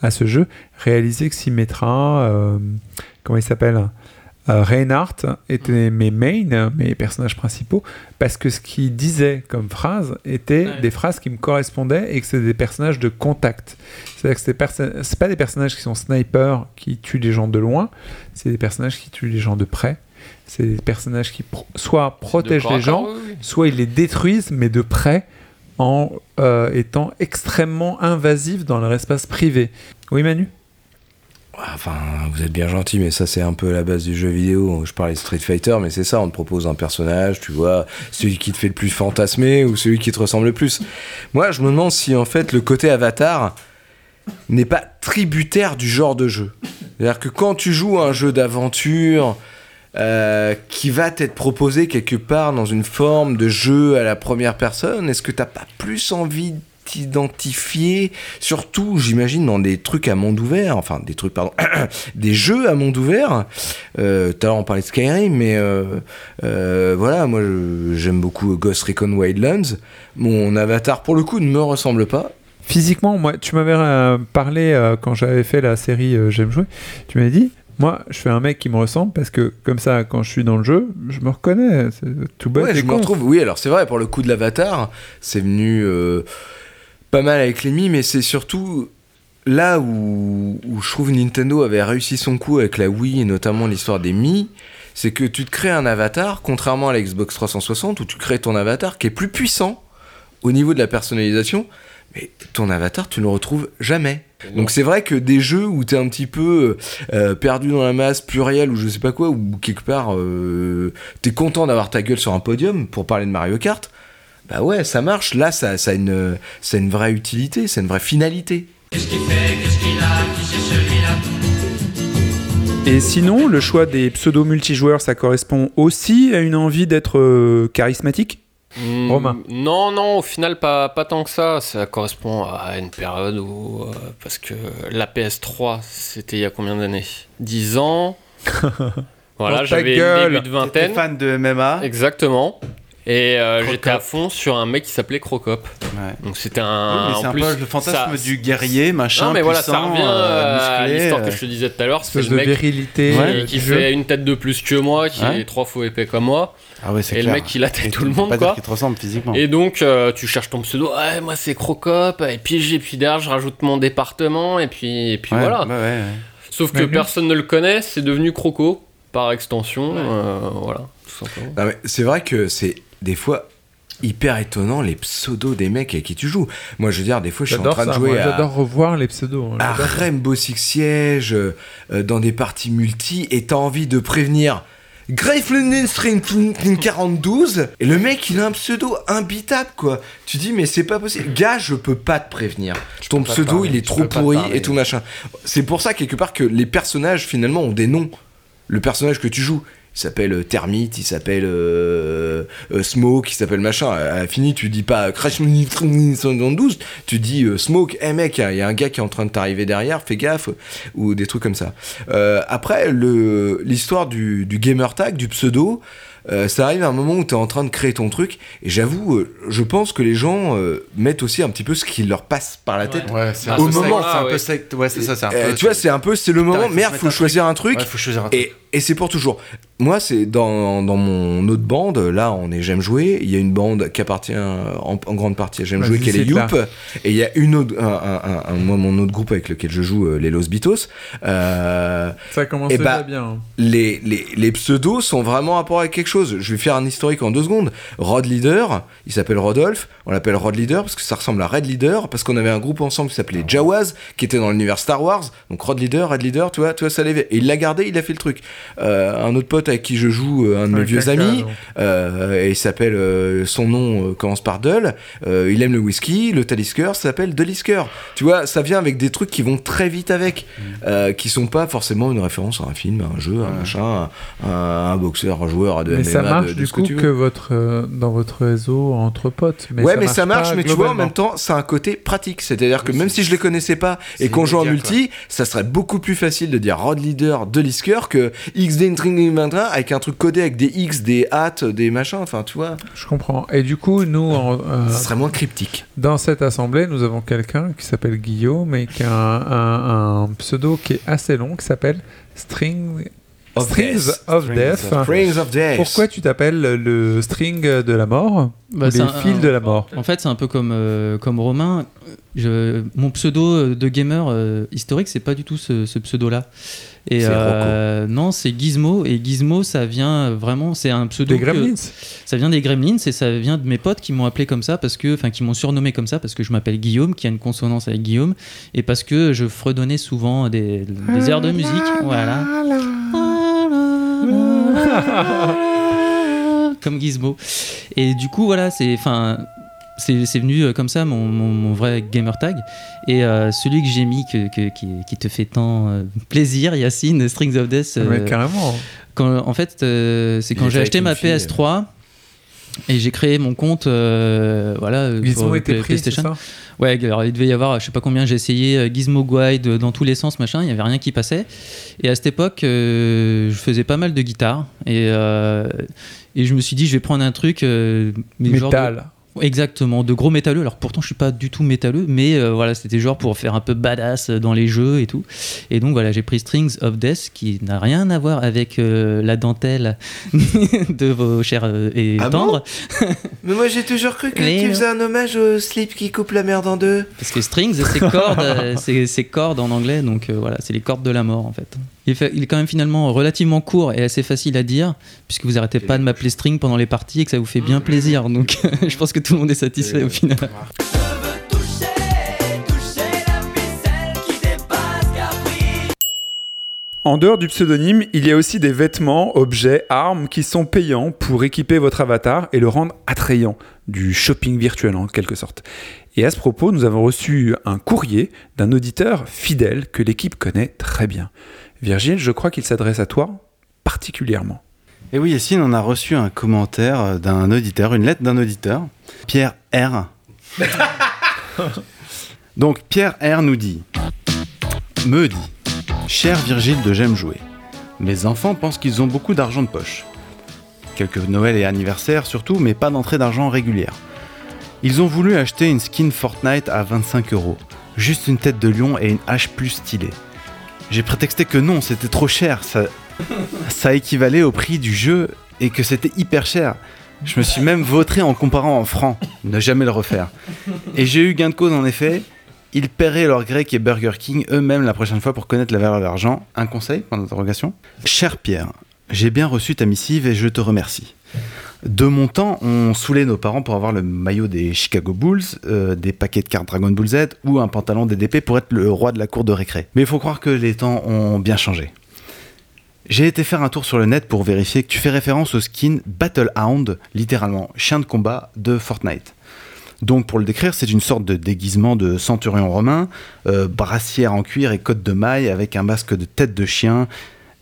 A: à ce jeu, réalisé que Symmetra, comment il s'appelle euh, Reinhardt étaient mes mains, mes personnages principaux, parce que ce qu'il disait comme phrase était
F: Ouais.
A: des phrases qui me correspondaient et que c'est des personnages de contact. C'est-à-dire que c'est perso- c'est pas des personnages qui sont snipers, qui tuent les gens de loin, c'est des personnages qui tuent les gens de près. C'est des personnages qui pro- soit protègent les gens,
H: corps, oui, oui.
A: soit ils les détruisent, mais de près, en euh, étant extrêmement invasifs dans leur espace privé. Oui, Manu?
C: Enfin, vous êtes bien gentil, mais ça c'est un peu la base du jeu vidéo. Je parlais de Street Fighter, mais c'est ça, on te propose un personnage, tu vois, celui qui te fait le plus fantasmer ou celui qui te ressemble le plus. Moi, je me demande si en fait le côté avatar n'est pas tributaire du genre de jeu. C'est-à-dire que quand tu joues à un jeu d'aventure euh, qui va t'être proposé quelque part dans une forme de jeu à la première personne, est-ce que t'as pas plus envie de t'identifier, surtout j'imagine dans des trucs à monde ouvert, enfin des trucs pardon, [coughs] des jeux à monde ouvert. Euh, Tout à l'heure on parlait de Skyrim, mais euh, euh, voilà, moi j'aime beaucoup Ghost Recon Wildlands. Mon avatar pour le coup ne me ressemble pas.
A: Physiquement, moi, tu m'avais euh, parlé quand j'avais fait la série J'aime jouer. Tu m'avais dit, moi, je fais un mec qui me ressemble parce que comme ça, quand je suis dans le jeu, je me reconnais. C'est tout bête.
C: Ouais, je me retrouve. Oui, alors c'est vrai, pour le coup de l'avatar, c'est venu pas mal avec les Mi, mais c'est surtout là où, je trouve Nintendo avait réussi son coup avec la Wii et notamment l'histoire des Mi. c'est que tu te crées un avatar, contrairement à la Xbox 360 où tu crées ton avatar qui est plus puissant au niveau de la personnalisation, mais ton avatar, tu ne le retrouves jamais. Donc c'est vrai que des jeux où t'es un petit peu euh, perdu dans la masse plurielle ou je sais pas quoi, ou quelque part euh, t'es content d'avoir ta gueule sur un podium pour parler de Mario Kart, bah ouais, ça marche. Là, ça, ça, a, une, ça a une vraie utilité, c'est une vraie finalité.
A: Et sinon, le choix des pseudo multijoueurs, ça correspond aussi à une envie d'être euh, charismatique?
H: Hmm,
A: Romain.
H: Non, non, au final, pas, pas tant que ça. Ça correspond à une période où. euh, parce que la PS3, c'était il y a combien d'années? 10 ans. [laughs] voilà, j'avais début de vingtaine.
E: fan de MMA
H: Exactement. Et euh, j'étais à fond sur un mec qui s'appelait Crocop.
E: Ouais.
H: Donc c'était
E: Oui,
H: un.
E: mais c'est
H: en
E: un
H: plus,
E: peu le fantasme
H: ça-
E: du guerrier, machin.
H: Non, mais voilà, ça
E: puissant,
H: revient
E: euh,
H: à
E: musclé,
H: l'histoire
E: euh.
H: que je te disais tout à l'heure. C'est le
A: de
H: mec
A: virilité
H: qui,
A: euh,
H: qui
A: jeu.
H: fait une tête de plus que moi, qui
E: Ouais.
H: est trois fois épais comme moi.
E: Ah ouais, c'est
H: Et
E: clair.
H: le mec, il attaque tout le monde,
E: pas dire
H: quoi.
E: qu'il te ressemble physiquement.
H: Et donc, euh, tu cherches ton pseudo. Ouais, moi, c'est Crocop. Et puis, j'ai puis derrière, je rajoute mon département. Et puis, et puis
E: Ouais,
H: voilà.
E: ouais, ouais, ouais.
H: Sauf que
A: lui-
H: personne ne le connaît. C'est devenu Croco, par extension. euh, voilà, tout simplement.
C: Non, mais c'est vrai que c'est des fois hyper étonnant les pseudos des mecs avec qui tu joues. Moi, je veux dire, des fois, je suis en train de jouer
I: moi,
C: à,
I: revoir les pseudos. hein,
C: à. Rainbow Six Siege euh, euh, dans des parties multi et t'as envie de prévenir Greiflinen String 4012 et le mec il a un pseudo imbitable quoi. Tu dis mais c'est pas possible. Gars, je peux pas te prévenir. Ton pseudo
E: parler,
C: il est trop pourri et tout machin. C'est pour ça quelque part que les personnages finalement ont des noms. Le personnage que tu joues, il s'appelle euh, Termite, il s'appelle euh, euh, Smoke, il s'appelle machin. À la fini, tu dis pas Crash 112, tu dis euh, Smoke, hey mec, il y a un gars qui est en train de t'arriver derrière, fais gaffe, ou des trucs comme ça. Euh, après, le- l'histoire du, du gamer tag, du pseudo, euh, ça arrive à un moment où tu es en train de créer ton truc, et j'avoue, je pense que les gens euh, mettent aussi un petit peu ce qui leur passe par la tête.
E: Ouais, c'est un
C: au moment-
E: sect, c'est un
H: ouais.
E: peu sect. Ouais, c'est ça, c'est un peu.
C: tu vois, c'est un peu, c'est le moment, merde, faut choisir un truc.
E: Ouais, faut choisir un truc.
C: Et, et c'est pour toujours. Moi, c'est dans, dans mon autre bande, là, on est J'aime jouer. Il y a une bande qui appartient en, en grande partie à J'aime jouer, qui est les. Youp. Et il y a une autre, un, un- un- un- moi, mon autre groupe avec lequel je joue, euh, les Los Bitos. Euh,
I: Ça commence
C: Eh bah,
I: bien. hein.
C: les, les, les pseudos sont vraiment en rapport avec quelque chose. Je vais faire un historique en deux secondes. Rod Leader, il s'appelle Rodolphe. On l'appelle Rod Leader parce que ça ressemble à Red Leader, parce qu'on avait un groupe ensemble qui s'appelait Jawaz, qui était dans l'univers Star Wars. Donc Rod Leader, Red Leader, tu vois, tu vois ça l'avait. Et il l'a gardé, il a fait le truc. Euh, un autre pote avec qui je joue, euh, un de mes
I: Un
C: vieux
I: caca,
C: amis, euh, et il s'appelle, euh, son nom euh, commence par Dull. Euh, il aime le whisky, le Talisker s'appelle Delisker. Tu vois, ça vient avec des trucs qui vont très vite avec, euh, qui sont pas forcément une référence à un film, à un jeu, à un machin, à un, un boxeur, un joueur de
I: Mais
C: MMA,
I: ça marche
C: de
I: du
C: ce
I: coup
C: que
I: votre, euh, dans votre réseau entre potes. Mais
C: ouais,
I: ça
C: mais
I: marche
C: ça marche, mais tu vois, en même temps, c'est un côté pratique. C'est-à-dire que même si je les connaissais pas et qu'on joue en multi, ça serait beaucoup plus facile de dire Rod Leader de Lisker que XD Training 21 avec un truc codé avec des X, des hâtes, des machins, enfin, tu vois.
I: Je comprends. Et du coup, nous, euh,
C: Ça serait moins cryptique.
I: dans cette assemblée, nous avons quelqu'un qui s'appelle Guillaume et qui a un, un- un pseudo qui est assez long qui s'appelle String...
C: Of
I: Strings
C: Death.
I: of Death.
E: of.
I: Pourquoi tu t'appelles le string de la mort
F: Bah,
I: ou
F: c'est
I: les
F: un-
I: fils de la mort?
F: En fait, c'est un peu comme, euh, comme Romain. Je, mon pseudo de gamer euh, historique, c'est pas du tout ce, ce pseudo-là. Et
C: C'est
F: euh, non, c'est Gizmo. Et Gizmo, ça vient vraiment. C'est un pseudo.
I: Des
F: que-
I: Gremlins
F: ça vient des Gremlins et ça vient de mes potes qui m'ont appelé comme ça parce que, enfin, qui m'ont surnommé comme ça parce que je m'appelle Guillaume, qui a une consonance avec Guillaume, et parce que je fredonnais souvent des, des airs de musique. Voilà. [laughs] comme Gizmo. Et du coup, voilà, c'est, enfin, c'est, c'est venu euh, comme ça mon, mon, mon vrai gamer tag. Et euh, celui que j'ai mis que, que- qui, qui te fait tant euh, plaisir, Yacine, Strings of Death. euh,
I: Mais carrément.
F: quand, en fait, c'est quand j'ai acheté ma
C: fille,
F: PS3 et j'ai créé mon compte, euh, voilà, euh,
I: Gizmo
F: pour
I: était pris,
F: PlayStation. Ouais, alors il devait y avoir, je sais pas combien, j'ai essayé euh, Gizmo Guide dans tous les sens, machin, il y avait rien qui passait. Et à cette époque, euh, je faisais pas mal de guitare et euh, et je me suis dit, je vais prendre un truc, mais genre de-
I: Métal.
F: Exactement, de gros métalleux. Alors pourtant, je suis pas du tout métalleux, mais euh, voilà, c'était genre pour faire un peu badass dans les jeux et tout. Et donc voilà, j'ai pris Strings of Death, qui n'a rien à voir avec euh, la dentelle [laughs] de vos chers euh, et
C: Ah bon?
F: Tendres,
C: Mais moi j'ai toujours cru que
F: Mais
C: tu faisais un hommage au slip qui coupe la merde en deux.
F: parce que strings, c'est cordes, c'est cordes en anglais, donc voilà, c'est les cordes de la mort en fait. Il est, fa- il est quand même finalement relativement court et assez facile à dire, puisque vous arrêtez pas de m'appeler string pendant les parties et que ça vous fait bien plaisir. Donc [laughs] je pense que tout le monde est satisfait au final.
A: En dehors du pseudonyme, il y a aussi des vêtements, objets, armes qui sont payants pour équiper votre avatar et le rendre attrayant, du shopping virtuel en quelque sorte. Et à ce propos, nous avons reçu un courrier d'un auditeur fidèle que l'équipe connaît très bien. Virgile, je crois qu'il s'adresse à toi particulièrement.
E: Et oui, Yacine, on a reçu un commentaire d'un auditeur, une lettre d'un auditeur, Pierre R. [laughs] Donc, Pierre R nous dit Me dit Cher Virgile de J'aime jouer, mes enfants pensent qu'ils ont beaucoup d'argent de poche. Quelques Noël et anniversaires surtout, mais pas d'entrée d'argent régulière. Ils ont voulu acheter une skin Fortnite à 25 euros, juste une tête de lion et une hache plus stylée. J'ai prétexté que non, c'était trop cher, ça, ça équivalait au prix du jeu et que c'était hyper cher. Je me suis même vautré en comparant en francs, ne jamais le refaire. Et j'ai eu gain de cause en effet. Ils paieraient leur grec et Burger King eux-mêmes la prochaine fois pour connaître la valeur de l'argent. Un conseil Point d'interrogation. Cher Pierre, j'ai bien reçu ta missive et je te remercie. De mon temps, on saoulait nos parents pour avoir le maillot des Chicago Bulls, euh, des paquets de cartes Dragon Ball Z ou un pantalon DDP pour être le roi de la cour de récré. Mais il faut croire que les temps ont bien changé. J'ai été faire un tour sur le net pour vérifier que tu fais référence au skin Battlehound, littéralement chien de combat de Fortnite. Donc pour le décrire, c'est une sorte de déguisement de centurion romain, euh, brassière en cuir et côte de maille avec un masque de tête de chien.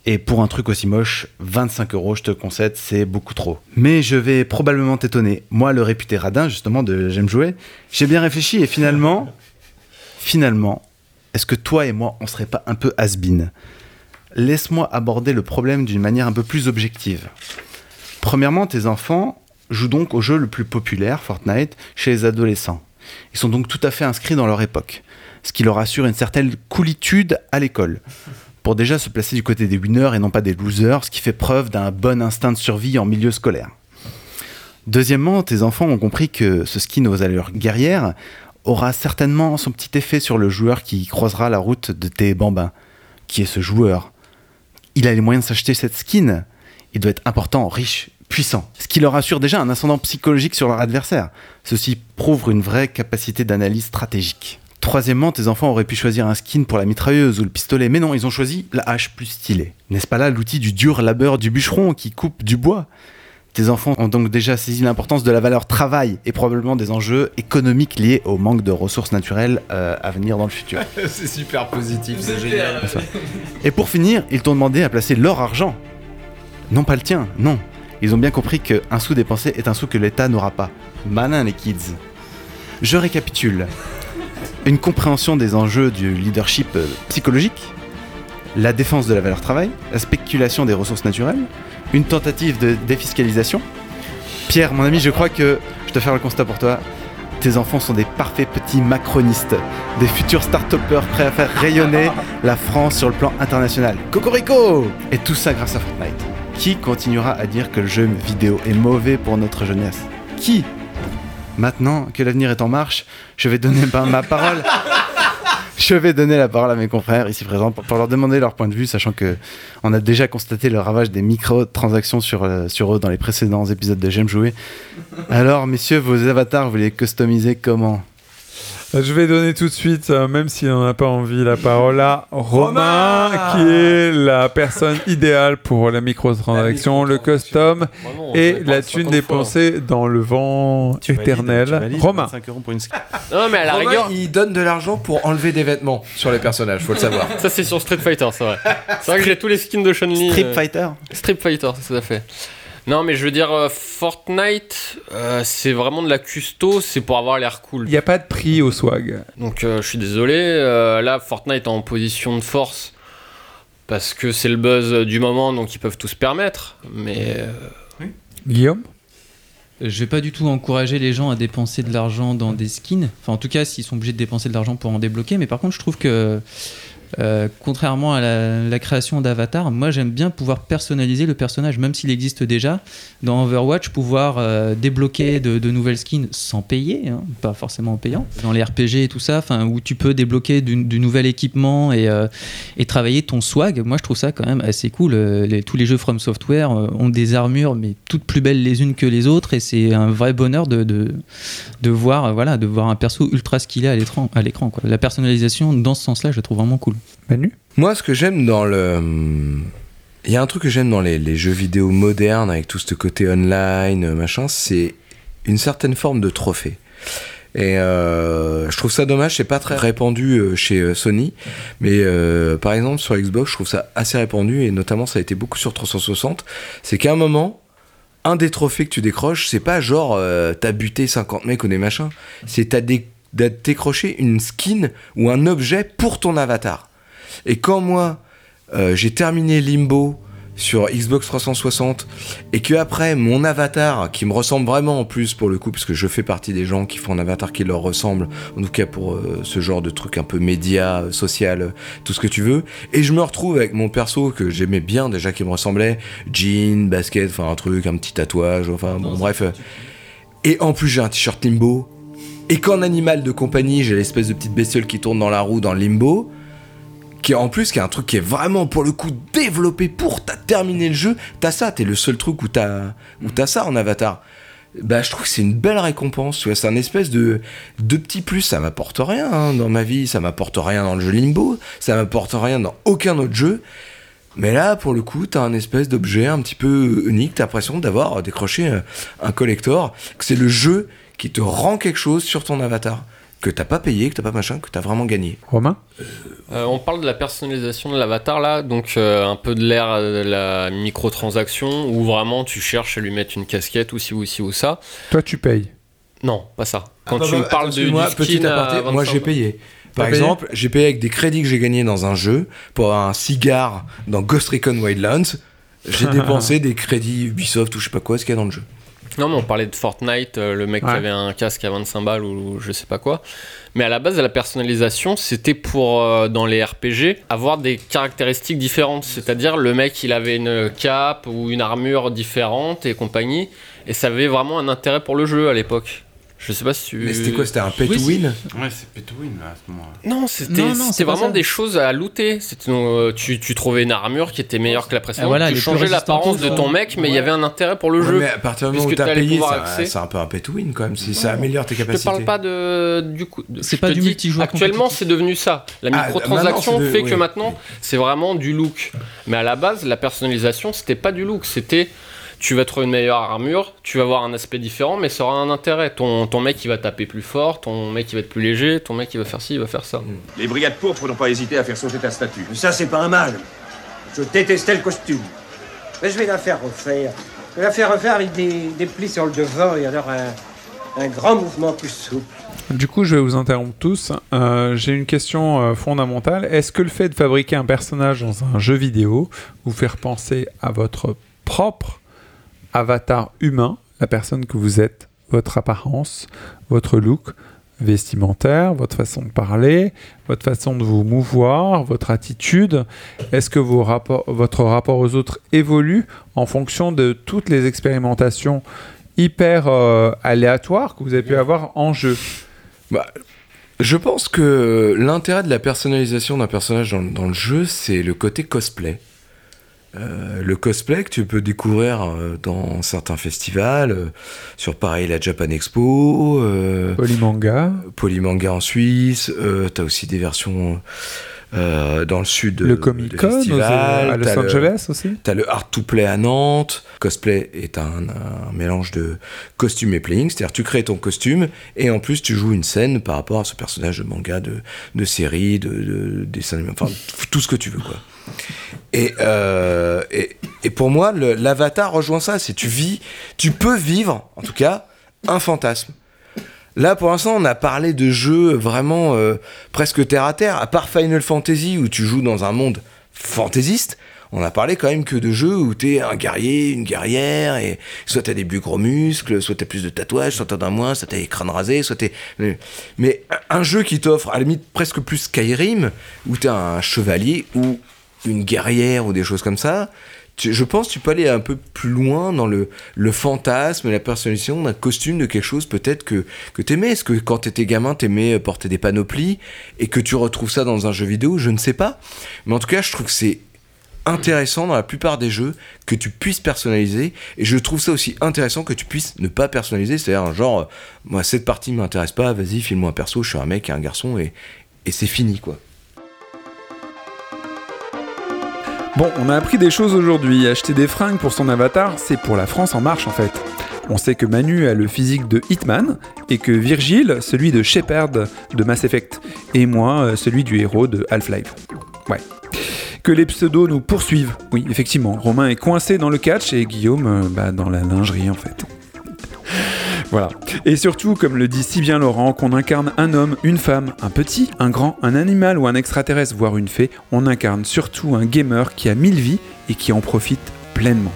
E: Et pour un truc aussi moche, 25 euros, je te concède, c'est beaucoup trop. Mais je vais probablement t'étonner. Moi, le réputé radin, justement, de J'aime jouer, j'ai bien réfléchi et finalement, finalement, est-ce que toi et moi, on serait pas un peu has Laisse-moi aborder le problème d'une manière un peu plus objective. Premièrement, tes enfants jouent donc au jeu le plus populaire, Fortnite, chez les adolescents. Ils sont donc tout à fait inscrits dans leur époque, ce qui leur assure une certaine coolitude à l'école, pour déjà se placer du côté des winners et non pas des losers, ce qui fait preuve d'un bon instinct de survie en milieu scolaire. Deuxièmement, tes enfants ont compris que ce skin aux allures guerrières aura certainement son petit effet sur le joueur qui croisera la route de tes bambins. Qui est ce joueur Il a les moyens de s'acheter cette skin. Il doit être important, riche, puissant. Ce qui leur assure déjà un ascendant psychologique sur leur adversaire. Ceci prouve une vraie capacité d'analyse stratégique. Troisièmement, tes enfants auraient pu choisir un skin pour la mitrailleuse ou le pistolet, mais non, ils ont choisi la hache plus stylée. N'est-ce pas là l'outil du dur labeur du bûcheron qui coupe du bois? Tes enfants ont donc déjà saisi l'importance de la valeur travail et probablement des enjeux économiques liés au manque de ressources naturelles euh, à venir dans le futur. [laughs]
C: c'est super positif, c'est génial.
E: Et pour finir, ils t'ont demandé à placer leur argent. Non pas le tien, non. Ils ont bien compris qu'un sou dépensé est un sou que l'État n'aura pas. Malin les kids. Je récapitule. Une compréhension des enjeux du leadership euh, psychologique, la défense de la valeur travail, la spéculation des ressources naturelles, une tentative de défiscalisation. Pierre, mon ami, je crois que je te faire le constat pour toi. Tes enfants sont des parfaits petits macronistes, des futurs start-upers prêts à faire rayonner [laughs] la France sur le plan international. Cocorico Et tout ça grâce à Fortnite. Qui continuera à dire que le jeu vidéo est mauvais pour notre jeunesse? Qui? Maintenant que l'avenir est en marche, je vais donner ma, parole. Je vais donner la parole à mes confrères ici présents pour, pour leur demander leur point de vue, sachant que on a déjà constaté le ravage des microtransactions sur, euh, sur eux dans les précédents épisodes de J'aime jouer. Alors, messieurs, vos avatars, vous les customisez comment?
A: Je vais donner tout de suite, euh, même s'il n'en a pas envie, la parole à Romain, qui est la personne idéale pour la microtransaction, le custom et la thune dépensée dans le vent éternel. Romain.
E: 25 euros pour une skin. [laughs]
H: Non, mais à la
C: Romain,
H: rigueur,
C: il donne de l'argent pour enlever des vêtements sur les personnages, faut le savoir. [laughs]
H: ça c'est sur Street Fighter, c'est vrai. C'est vrai que j'ai tous les skins de Chun-Li.
E: Street
H: euh,
E: Fighter
H: Street Fighter, tout à fait. Non, mais je veux dire, euh, Fortnite, euh, c'est vraiment de la custo, c'est pour avoir l'air cool.
A: Il n'y a pas de prix au swag.
H: Donc euh, je suis désolé, euh, là Fortnite est en position de force parce que c'est le buzz du moment, donc ils peuvent tout se permettre. Mais euh,
A: Guillaume
F: Je vais pas du tout encourager les gens à dépenser de l'argent dans des skins. Enfin, en tout cas, s'ils sont obligés de dépenser de l'argent pour en débloquer. Mais par contre, je trouve que Euh, contrairement à la, création d'Avatar, moi j'aime bien pouvoir personnaliser le personnage, même s'il existe déjà. Dans Overwatch, pouvoir euh, débloquer de, nouvelles skins sans payer, hein, pas forcément en payant. Dans les RPG et tout ça, où tu peux débloquer du, nouvel équipement et, euh, et travailler ton swag, moi je trouve ça quand même assez cool. Tous les jeux From Software ont des armures, mais toutes plus belles les unes que les autres, et c'est un vrai bonheur de, voir, voilà, de voir un perso ultra skillé à l'écran. La personnalisation, dans ce sens-là, je la trouve vraiment cool.
A: Manu
C: Moi, ce que j'aime dans le. Il y a un truc que j'aime dans les, jeux vidéo modernes, avec tout ce côté online, euh, machin, c'est une certaine forme de trophée. Et euh, je trouve ça dommage, c'est pas très répandu euh, chez Sony, mais par exemple sur Xbox, je trouve ça assez répandu, et notamment ça a été beaucoup sur 360. C'est qu'à un moment, un des trophées que tu décroches, c'est pas genre t'as buté 50 mecs ou des machins, c'est t'as décroché une skin ou un objet pour ton avatar. Et quand moi, euh, j'ai terminé Limbo sur Xbox 360 et que après mon avatar qui me ressemble vraiment en plus pour le coup parce que je fais partie des gens qui font un avatar qui leur ressemble en tout cas pour euh, ce genre de truc un peu média euh, social tout ce que tu veux et je me retrouve avec mon perso que j'aimais bien déjà qui me ressemblait jean basket enfin un truc un petit tatouage enfin bon bref et en plus j'ai un t-shirt Limbo et qu'en animal de compagnie j'ai l'espèce de petite bestiole qui tourne dans la roue dans Limbo qui est en plus qui est un truc qui est vraiment pour le coup développé pour t'as terminé le jeu t'as ça t'es le seul truc où t'as où t'as ça en avatar. Bah je trouve que c'est une belle récompense c'est un espèce de de petit plus ça m'apporte rien hein, dans ma vie ça m'apporte rien dans le jeu Limbo ça m'apporte rien dans aucun autre jeu. Mais là pour le coup t'as un espèce d'objet un petit peu unique t'as l'impression d'avoir décroché euh, un collector c'est le jeu qui te rend quelque chose sur ton avatar que t'as pas payé, que t'as pas machin, que t'as vraiment gagné.
A: Romain
H: Euh, on parle de la personnalisation de l'avatar là, donc euh, un peu de l'ère euh, de la microtransaction où vraiment tu cherches à lui mettre une casquette ou ci ou ci ou ça.
A: Toi, tu payes.
H: Non, pas ça. Quand
C: Ah bah
H: tu
C: bah,
H: me parles de du
C: petit
H: skin à
C: aparté, moi
H: 25
C: j'ai payé. Par exemple, j'ai payé avec des crédits que j'ai gagnés dans un jeu pour avoir un cigare dans Ghost Recon Wildlands. J'ai [laughs] dépensé des crédits Ubisoft ou je sais pas quoi, ce qu'il y a dans le jeu.
H: Non, mais on parlait de Fortnite, euh, le mec
A: Ouais.
H: qui avait un casque à 25 balles ou je sais pas quoi. Mais à la base, la personnalisation, c'était pour, euh, dans les RPG, avoir des caractéristiques différentes. C'est-à-dire, le mec, il avait une cape ou une armure différente et compagnie. Et ça avait vraiment un intérêt pour le jeu à l'époque. Je sais pas si tu.
C: Mais c'était quoi C'était un pay
F: Oui,
C: to win
E: Ouais, c'est Petowin à ce moment-là.
H: Non, c'était
F: Non, non,
H: c'était
F: c'est pas
H: vraiment
F: ça.
H: des choses à looter. C'était, euh, tu, tu trouvais une armure qui était meilleure que la précédente.
F: voilà,
H: tu changeais l'apparence de ton mec, mais il y avait un intérêt pour le
C: Ouais,
H: jeu.
C: Mais à partir du moment où t'as payé, c'est un peu un pay to win quand même. Si ça améliore tes
H: Je te
C: capacités.
H: parle pas de du coup. de-
F: C'est pas du multijoueur
H: Actuellement, c'est devenu ça. La
C: Ah,
H: microtransaction fait que maintenant, c'est vraiment du look. Mais à la base, la personnalisation, c'était pas du look. C'était tu vas trouver une meilleure armure, tu vas avoir un aspect différent, mais ça aura un intérêt. Ton, ton mec, il va taper plus fort, ton mec, il va être plus léger, ton mec, il va faire ci, il va faire ça.
J: Les brigades pourpres n'ont pas hésité à faire sauter ta statue.
K: Ça, c'est pas un mal. Je détestais le costume. Mais je vais la faire refaire. Je vais la faire refaire avec des, des plis sur le devant et alors un, un grand mouvement plus souple.
A: Du coup, je vais vous interrompre tous. Euh, J'ai une question euh, fondamentale. Est-ce que le fait de fabriquer un personnage dans un jeu vidéo vous fait penser à votre propre avatar humain, la personne que vous êtes, votre apparence, votre look vestimentaire, votre façon de parler, votre façon de vous mouvoir, votre attitude. Est-ce que vos rapports, votre rapport aux autres évolue en fonction de toutes les expérimentations hyper euh, aléatoires que vous avez pu avoir en jeu?
C: Bah, je pense que l'intérêt de la personnalisation d'un personnage dans, dans le jeu, c'est le côté cosplay. Euh, le cosplay que tu peux découvrir euh, dans certains festivals, euh, sur pareil la Japan Expo, euh,
A: Polymanga,
C: Polymanga en Suisse, euh, t'as aussi des versions euh, dans le sud de,
A: le Comic Con à Los
C: le-
A: Angeles aussi
C: T'as le Art to Play à Nantes. Cosplay est un, un mélange de costume et playing, c'est-à-dire tu crées ton costume et en plus tu joues une scène par rapport à ce personnage de manga, de, de série, de, de dessin animé, enfin tout ce que tu veux quoi. Et, euh, et, et pour moi, l'avatar rejoint ça, c'est tu vis, tu peux vivre, en tout cas, un fantasme. Là, pour l'instant, on a parlé de jeux vraiment euh, presque terre à terre, à part Final Fantasy où tu joues dans un monde fantaisiste. on a parlé quand même que de jeux où t'es un guerrier, une guerrière, et soit t'as des plus gros muscles, soit t'as plus de tatouages, soit t'en as moins, soit t'as les crânes rasés, soit t'es. Mais un jeu qui t'offre, à la limite, presque plus Skyrim, où t'es un chevalier ou une guerrière ou des choses comme ça, je pense que tu peux aller un peu plus loin dans le, fantasme, la personnalisation d'un costume, de quelque chose peut-être que, que t'aimais. Est-ce que quand t'étais gamin, t'aimais porter des panoplies et que tu retrouves ça dans un jeu vidéo? Je ne sais pas. Mais en tout cas, je trouve que c'est intéressant dans la plupart des jeux que tu puisses personnaliser. Et je trouve ça aussi intéressant que tu puisses ne pas personnaliser. C'est à dire genre euh, moi cette partie m'intéresse pas. Vas-y file-moi un perso. Je suis un mec et un garçon et c'est fini quoi
A: Bon, on a appris des choses aujourd'hui. Acheter des fringues pour son avatar, c'est pour la France en marche en fait. On sait que Manu a le physique de Hitman et que Virgile celui de Shepard de Mass Effect et moi euh, celui du héros de Half-Life. Ouais. Que les pseudos nous poursuivent. Oui, effectivement, Romain est coincé dans le catch et Guillaume euh, bah, dans la lingerie en fait. Voilà. Et surtout, comme le dit si bien Laurent, qu'on incarne un homme, une femme, un petit, un grand, un animal ou un extraterrestre, voire une fée, on incarne surtout un gamer qui a mille vies et qui en profite pleinement.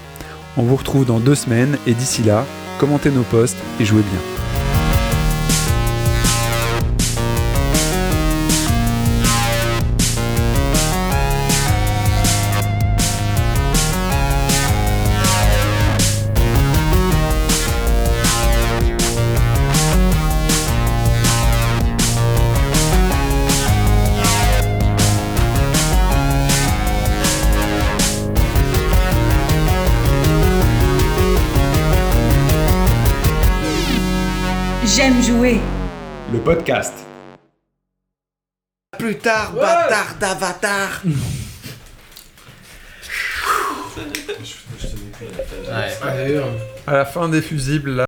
A: On vous retrouve dans deux semaines et d'ici là, commentez nos posts et jouez bien.
L: Podcast.
C: plus tard bâtard d'avatar. [laughs]
I: À la fin des fusibles, là.